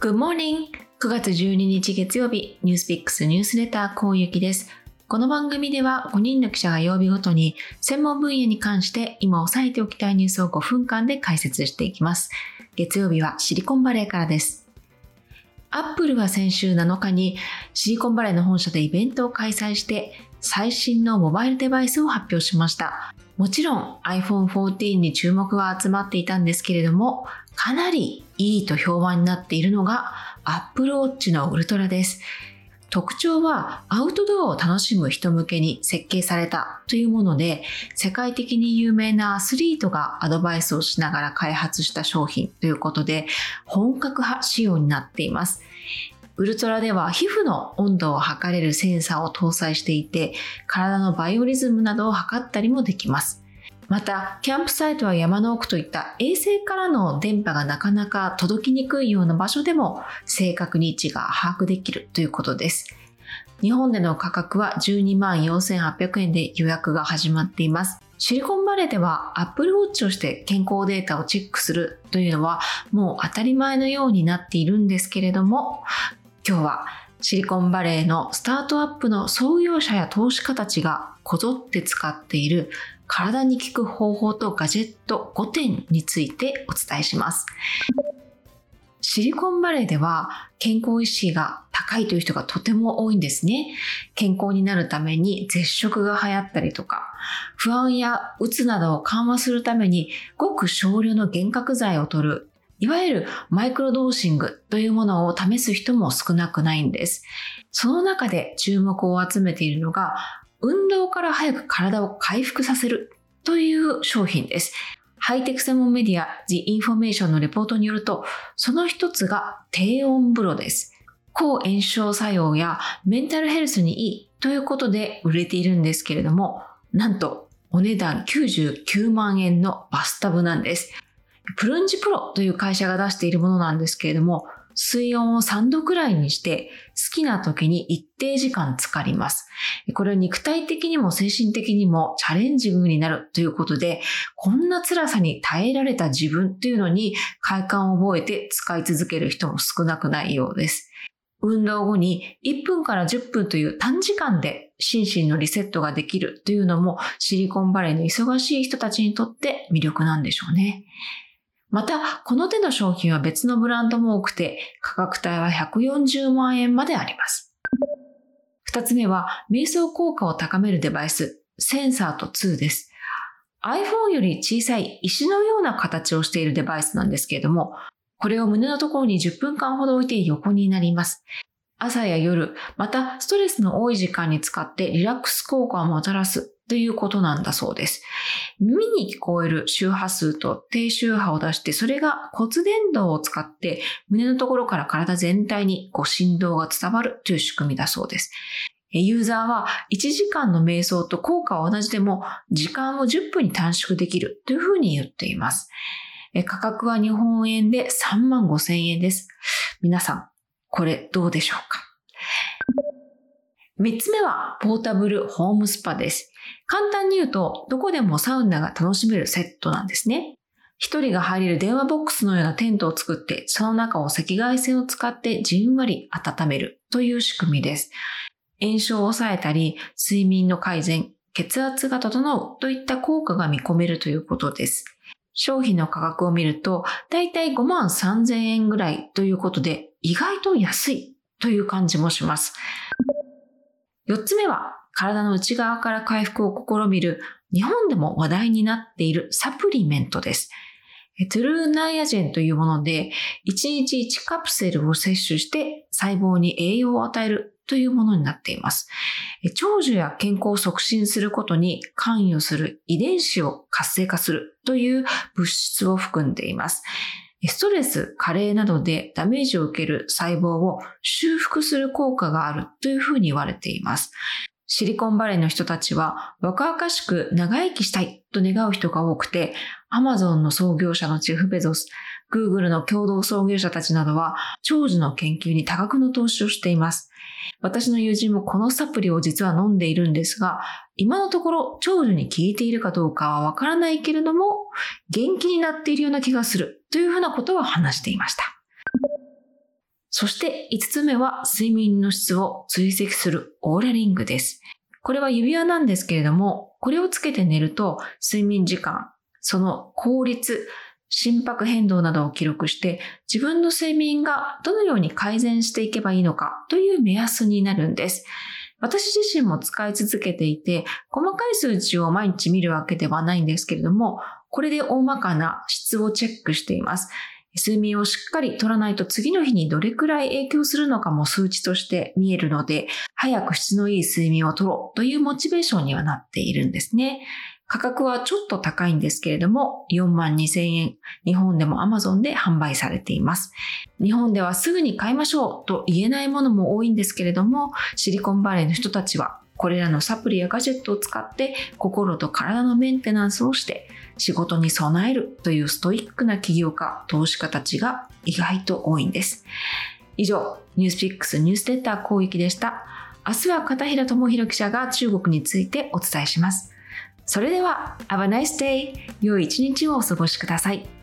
Good morning! 9月12日月曜日、ニュースピックスニュースレター、こうゆきです。この番組では5人の記者が曜日ごとに専門分野に関して今押さえておきたいニュースを5分間で解説していきます。月曜日はシリコンバレーからです。アップルは先週7日にシリコンバレーの本社でイベントを開催して最新のモバイルデバイスを発表しました。もちろん iPhone 14に注目が集まっていたんですけれども、かなりいいと評判になっているのが Apple Watch のウルトラです。特徴はアウトドアを楽しむ人向けに設計されたというもので、世界的に有名なアスリートがアドバイスをしながら開発した商品ということで、本格派仕様になっています。ウルトラでは皮膚の温度を測れるセンサーを搭載していて、体のバイオリズムなどを測ったりもできます。また、キャンプサイトは山の奥といった衛星からの電波がなかなか届きにくいような場所でも正確に位置が把握できるということです。日本での価格は12万4800円で予約が始まっています。シリコンバレーでは Apple Watch をして健康データをチェックするというのはもう当たり前のようになっているんですけれども、今日はシリコンバレーのスタートアップの創業者や投資家たちがこぞって使っている体に効く方法とガジェット5点についてお伝えします。シリコンバレーでは健康意識が高いという人がとても多いんですね。健康になるために絶食が流行ったりとか、不安やうつなどを緩和するためにごく少量の幻覚剤を取る、いわゆるマイクロドーシングというものを試す人も少なくないんです。その中で注目を集めているのが運動から早く体を回復させるという商品です。ハイテク専門メディア The Information のレポートによると、その一つが低温風呂です。抗炎症作用やメンタルヘルスにいいということで売れているんですけれども、なんとお値段99万円のバスタブなんです。プルンジプロという会社が出しているものなんですけれども、水温を3度くらいにして好きな時に一定時間浸かります。これは肉体的にも精神的にもチャレンジングになるということで、こんな辛さに耐えられた自分っていうのに快感を覚えて使い続ける人も少なくないようです。運動後に1分から10分という短時間で心身のリセットができるというのもシリコンバレーの忙しい人たちにとって魅力なんでしょうね。また、この手の商品は別のブランドも多くて、価格帯は140万円まであります。二つ目は、瞑想効果を高めるデバイス、センサーと2です。iPhone より小さい石のような形をしているデバイスなんですけれども、これを胸のところに10分間ほど置いて横になります。朝や夜、またストレスの多い時間に使ってリラックス効果をもたらすということなんだそうです。耳に聞こえる周波数と低周波を出して、それが骨伝導を使って胸のところから体全体にこう振動が伝わるという仕組みだそうです。ユーザーは1時間の瞑想と効果は同じでも時間を10分に短縮できるというふうに言っています。価格は日本円で3万5千円です。皆さん、これどうでしょうか？三つ目はポータブルホームスパです。簡単に言うと、どこでもサウナが楽しめるセットなんですね。一人が入れる電話ボックスのようなテントを作って、その中を赤外線を使ってじんわり温めるという仕組みです。炎症を抑えたり、睡眠の改善、血圧が整うといった効果が見込めるということです。商品の価格を見ると、だいたい5万3000円ぐらいということで、意外と安いという感じもします。4つ目は、体の内側から回復を試みる日本でも話題になっているサプリメントです。トゥルーナイアジェンというもので、1日1カプセルを摂取して細胞に栄養を与えるというものになっています。長寿や健康を促進することに関与する遺伝子を活性化するという物質を含んでいます。ストレス、加齢などでダメージを受ける細胞を修復する効果があるというふうに言われています。シリコンバレーの人たちは若々しく長生きしたいと願う人が多くて、アマゾンの創業者のジェフ・ベゾス、グーグルの共同創業者たちなどは長寿の研究に多額の投資をしています。私の友人もこのサプリを実は飲んでいるんですが、今のところ長寿に効いているかどうかはわからないけれども、元気になっているような気がするというふうなことは話していました。そして5つ目は睡眠の質を追跡するオーラリングです。これは指輪なんですけれども、これをつけて寝ると睡眠時間、その効率、心拍変動などを記録して自分の睡眠がどのように改善していけばいいのかという目安になるんです。私自身も使い続けていて、細かい数値を毎日見るわけではないんですけれども、これで大まかな質をチェックしています。睡眠をしっかり取らないと次の日にどれくらい影響するのかも数値として見えるので、早く質のいい睡眠を取ろうというモチベーションにはなっているんですね。価格はちょっと高いんですけれども、4万2000円、日本でも Amazon で販売されています。日本ではすぐに買いましょうと言えないものも多いんですけれども、シリコンバレーの人たちはこれらのサプリやガジェットを使って心と体のメンテナンスをして仕事に備えるというストイックな起業家、投資家たちが意外と多いんです。以上、ニュースピックスニュースレター攻撃でした。明日は片平智弘記者が中国についてお伝えします。それでは、Have a nice day! 良い一日をお過ごしください。